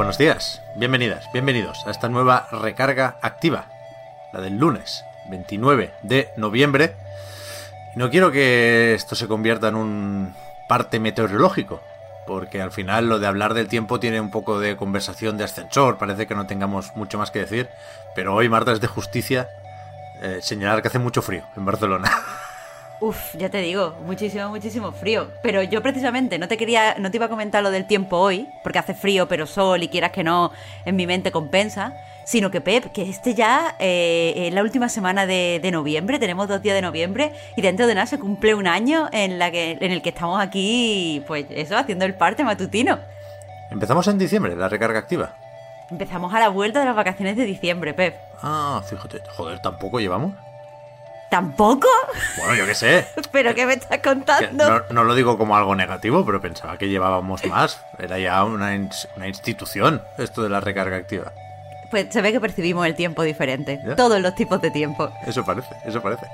Buenos días, bienvenidas, bienvenidos a esta nueva recarga activa, la del lunes 29 de noviembre. No quiero que esto se convierta en un parte meteorológico, porque al final lo de hablar del tiempo tiene un poco de conversación de ascensor, parece que no tengamos mucho más que decir, pero hoy martes de justicia eh, señalar que hace mucho frío en Barcelona. Uf, ya te digo, muchísimo, muchísimo frío. Pero yo precisamente no te quería, no te iba a comentar lo del tiempo hoy, porque hace frío, pero sol y quieras que no, en mi mente compensa. Sino que Pep, que este ya eh, es la última semana de, de noviembre, tenemos dos días de noviembre y dentro de nada se cumple un año en, la que, en el que estamos aquí, pues eso, haciendo el parte matutino. Empezamos en diciembre, la recarga activa. Empezamos a la vuelta de las vacaciones de diciembre, Pep. Ah, fíjate, joder, tampoco llevamos. ¿Tampoco? Bueno, yo qué sé. ¿Pero qué me estás contando? No, no lo digo como algo negativo, pero pensaba que llevábamos más. Era ya una, ins- una institución esto de la recarga activa. Pues se ve que percibimos el tiempo diferente. Ya. Todos los tipos de tiempo. Eso parece, eso parece.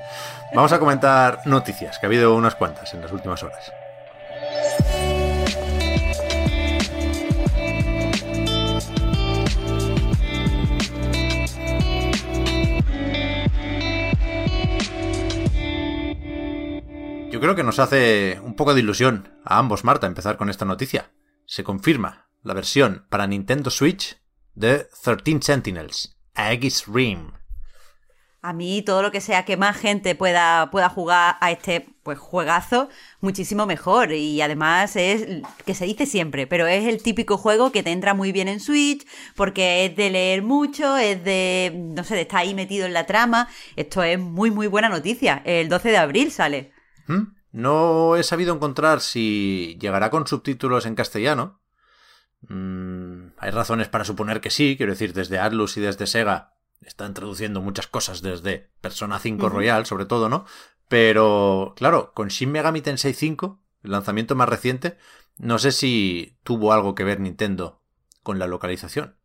Vamos a comentar noticias, que ha habido unas cuantas en las últimas horas. Yo creo que nos hace un poco de ilusión a ambos, Marta, empezar con esta noticia. Se confirma la versión para Nintendo Switch de 13 Sentinels, a X-Rim. A mí todo lo que sea que más gente pueda, pueda jugar a este pues juegazo, muchísimo mejor. Y además es que se dice siempre, pero es el típico juego que te entra muy bien en Switch, porque es de leer mucho, es de, no sé, de estar ahí metido en la trama. Esto es muy, muy buena noticia. El 12 de abril sale. ¿Mm? No he sabido encontrar si llegará con subtítulos en castellano. Mm, hay razones para suponer que sí, quiero decir, desde Atlus y desde Sega están traduciendo muchas cosas desde Persona 5 Royal, sobre todo, ¿no? Pero, claro, con Shin Megami Tensei 5, el lanzamiento más reciente, no sé si tuvo algo que ver Nintendo con la localización.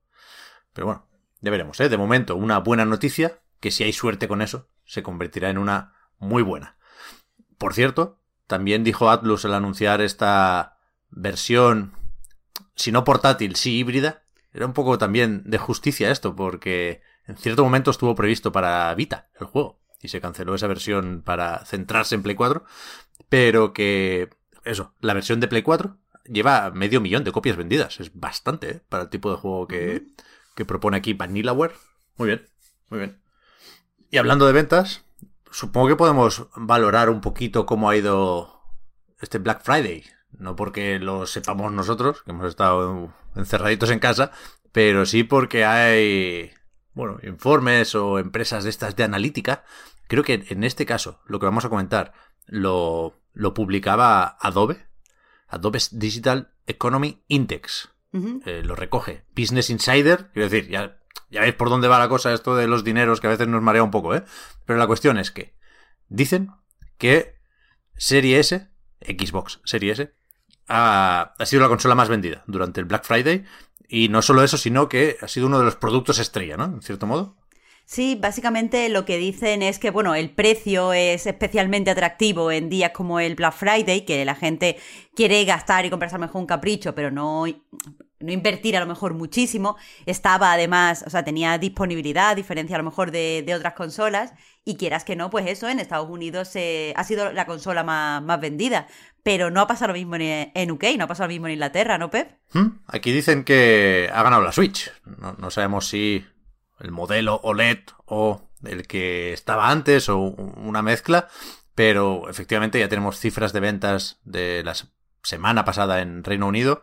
Pero bueno, ya veremos, ¿eh? De momento, una buena noticia, que si hay suerte con eso, se convertirá en una muy buena. Por cierto, también dijo Atlus al anunciar esta versión, si no portátil, sí híbrida. Era un poco también de justicia esto, porque en cierto momento estuvo previsto para Vita el juego y se canceló esa versión para centrarse en Play 4, pero que eso, la versión de Play 4 lleva medio millón de copias vendidas, es bastante ¿eh? para el tipo de juego que, que propone aquí Vanillaware. Muy bien, muy bien. Y hablando de ventas, supongo que podemos valorar un poquito cómo ha ido este Black Friday. No porque lo sepamos nosotros, que hemos estado encerraditos en casa, pero sí porque hay, bueno, informes o empresas de estas de analítica. Creo que en este caso, lo que vamos a comentar, lo, lo publicaba Adobe, Adobe Digital Economy Index. Eh, lo recoge Business Insider, quiero decir, ya, ya veis por dónde va la cosa esto de los dineros que a veces nos marea un poco, ¿eh? Pero la cuestión es que dicen que Serie S, Xbox Serie S, ha, sido la consola más vendida durante el Black Friday. Y no solo eso, sino que ha sido uno de los productos estrella, ¿no? En cierto modo. Sí, básicamente lo que dicen es que, bueno, el precio es especialmente atractivo en días como el Black Friday, que la gente quiere gastar y comprarse mejor un capricho, pero no, no invertir a lo mejor muchísimo. Estaba además, o sea, tenía disponibilidad, a diferencia a lo mejor de, de otras consolas, y quieras que no, pues eso, en Estados Unidos eh, ha sido la consola más, más vendida. Pero no ha pasado lo mismo en, en UK, no ha pasado lo mismo en Inglaterra, ¿no, Pep? ¿Mm? Aquí dicen que ha ganado la Switch. No, no sabemos si el modelo OLED o el que estaba antes o una mezcla, pero efectivamente ya tenemos cifras de ventas de la semana pasada en Reino Unido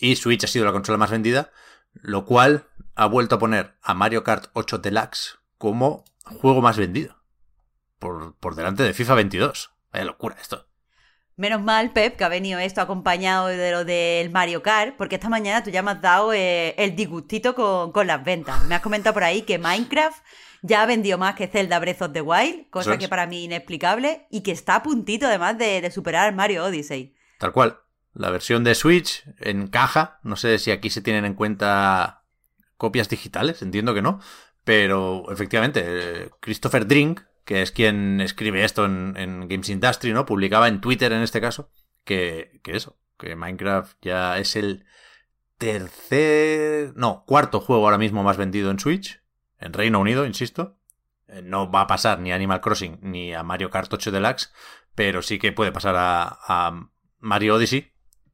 y Switch ha sido la consola más vendida, lo cual ha vuelto a poner a Mario Kart 8 Deluxe como juego más vendido. Por, por delante de FIFA 22. Vaya locura esto. Menos mal, Pep, que ha venido esto acompañado de lo del Mario Kart, porque esta mañana tú ya me has dado eh, el disgustito con, con, las ventas. Me has comentado por ahí que Minecraft ya ha vendido más que Zelda Breath of the Wild, cosa que para mí inexplicable, y que está a puntito además de, de superar Mario Odyssey. Tal cual. La versión de Switch en caja, no sé si aquí se tienen en cuenta copias digitales, entiendo que no, pero efectivamente, eh, Christopher Drink, que es quien escribe esto en, Games Industry, ¿no? Publicaba en Twitter en este caso que, que eso, que Minecraft ya es el tercer, no, cuarto juego ahora mismo más vendido en Switch, en Reino Unido, insisto. Eh, no va a pasar ni a Animal Crossing ni a Mario Kart 8 Deluxe, pero sí que puede pasar a, Mario Odyssey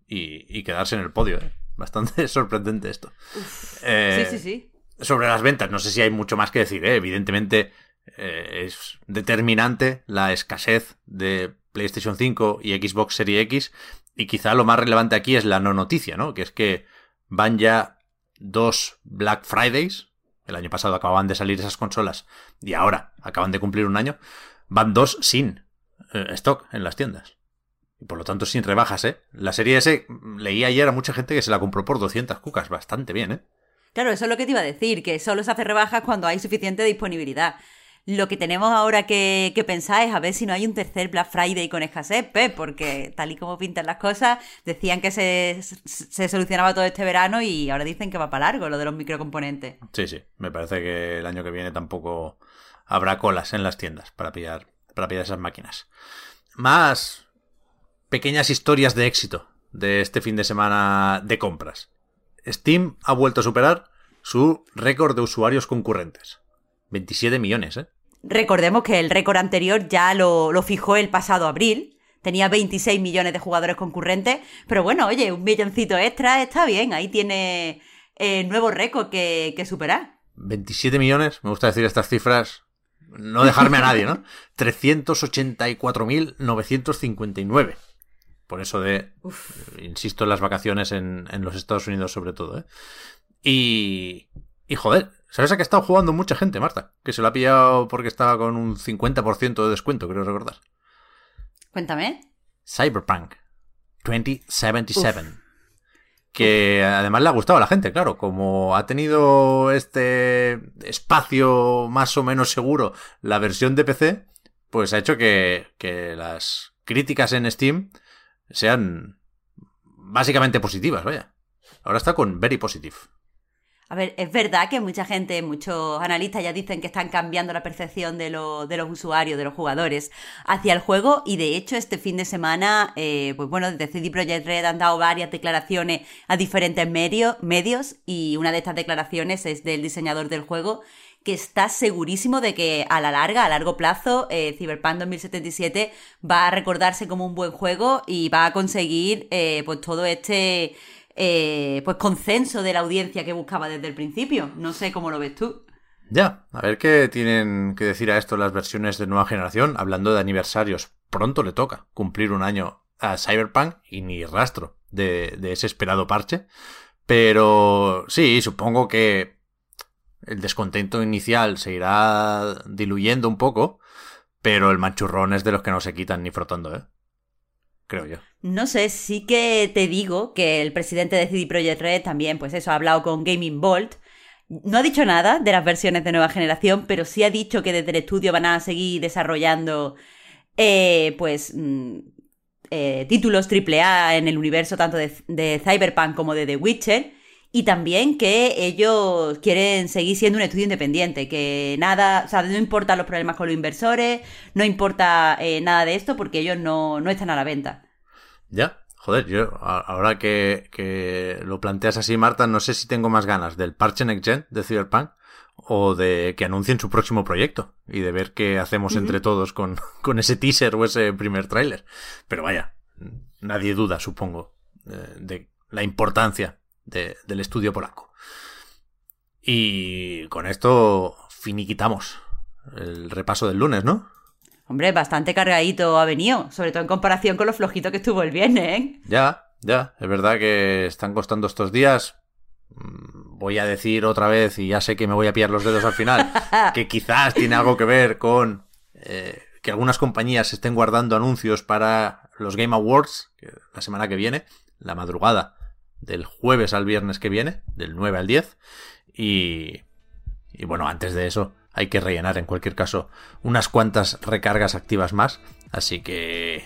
y, quedarse en el podio. ¿eh? Bastante sorprendente esto. sí, sí, sí. Sobre las ventas, no sé si hay mucho más que decir. Evidentemente, eh, es determinante la escasez de PlayStation 5 y Xbox Series X. Y quizá lo más relevante aquí es la no noticia, ¿no? Que es que van ya dos Black Fridays. El año pasado acababan de salir esas consolas y ahora acaban de cumplir un año. Van dos sin eh, stock en las tiendas. Y por lo tanto sin rebajas, ¿eh? La serie S leí ayer a mucha gente que se la compró por 200 cucas. Bastante bien, ¿eh? Claro, eso es lo que te iba a decir, que solo se hace rebajas cuando hay suficiente disponibilidad. Lo que tenemos ahora que, pensar es a ver si no hay un tercer Black Friday con escasez, porque tal y como pintan las cosas, decían que se, solucionaba todo este verano y ahora dicen que va para largo lo de los microcomponentes. Sí, sí, me parece que el año que viene tampoco habrá colas en las tiendas para pillar, para pillar esas máquinas. Más pequeñas historias de éxito de este fin de semana de compras. Steam ha vuelto a superar su récord de usuarios concurrentes. 27 millones, ¿eh? Recordemos que el récord anterior ya lo, fijó el pasado abril. Tenía 26 millones de jugadores concurrentes. Pero bueno, oye, un milloncito extra está bien. Ahí tiene eh, nuevo récord que, superar. 27 millones, me gusta decir estas cifras. No dejarme a nadie, ¿no? 384.959. Por eso de, insisto, en las vacaciones en, en, los Estados Unidos sobre todo, ¿eh? Y, y joder, ¿Sabes a qué ha estado jugando mucha gente, Marta? Que se lo ha pillado porque estaba con un 50% de descuento, creo recordar. Cuéntame. Cyberpunk 2077. Que además le ha gustado a la gente, claro. Como ha tenido este espacio más o menos seguro la versión de PC, pues ha hecho que, que las críticas en Steam sean básicamente positivas, vaya. Ahora está con Very Positive. A ver, es verdad que mucha gente, muchos analistas ya dicen que están cambiando la percepción de, de los usuarios, de los jugadores hacia el juego y de hecho este fin de semana, eh, pues bueno, desde CD Projekt Red han dado varias declaraciones a diferentes medios y una de estas declaraciones es del diseñador del juego que está segurísimo de que a la larga, a largo plazo, eh, Cyberpunk 2077 va a recordarse como un buen juego y va a conseguir eh, pues todo este eh, pues consenso de la audiencia que buscaba desde el principio. No sé cómo lo ves tú. Ya, a ver qué tienen que decir a esto las versiones de nueva generación. Hablando de aniversarios, pronto le toca cumplir un año a Cyberpunk y ni rastro de, de ese esperado parche. Pero sí, supongo que el descontento inicial se irá diluyendo un poco, pero el manchurrón es de los que no se quitan ni frotando, ¿eh? creo yo. No sé, sí que te digo que el presidente de CD Projekt Red también, pues eso, ha hablado con Gaming Bolt. No ha dicho nada de las versiones de nueva generación, pero sí ha dicho que desde el estudio van a seguir desarrollando, eh, pues, mm, eh, títulos AAA en el universo tanto de, de Cyberpunk como de The Witcher. Y también que ellos quieren seguir siendo un estudio independiente, que nada, o sea, no importa los problemas con los inversores, no importa eh, nada de esto porque ellos no, están a la venta. Ya, joder, yo ahora que, que, lo planteas así, Marta, no sé si tengo más ganas del parche Next Gen de Cyberpunk o de que anuncien su próximo proyecto y de ver qué hacemos entre todos con, con ese teaser o ese primer tráiler. Pero vaya, nadie duda, supongo, de la importancia del estudio polaco. Y con esto finiquitamos el repaso del lunes, ¿no? Hombre, bastante cargadito ha venido, sobre todo en comparación con lo flojito que estuvo el viernes, ¿eh? Ya, ya, es verdad que están costando estos días. Mm, voy a decir otra vez, y ya sé que me voy a pillar los dedos al final, que quizás tiene algo que ver con eh, que algunas compañías estén guardando anuncios para los Game Awards, la semana que viene, la madrugada del jueves al viernes que viene, del 9 al 10. Y, y bueno, antes de eso hay que rellenar en cualquier caso unas cuantas recargas activas más. Así que,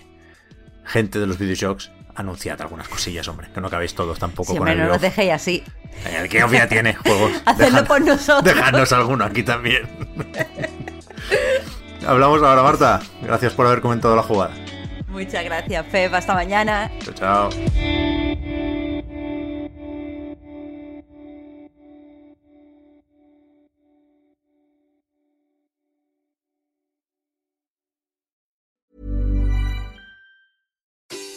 gente de los videojuegos, anunciad algunas cosillas, hombre, que no acabéis todos tampoco Sí, con el no of. dejéis así. El que ya tiene juegos. Hacedlo por nosotros. Dejadnos alguno aquí también. Hablamos ahora, Marta. Gracias por haber comentado la jugada. Muchas gracias, Pep. Hasta mañana. Chao, chao.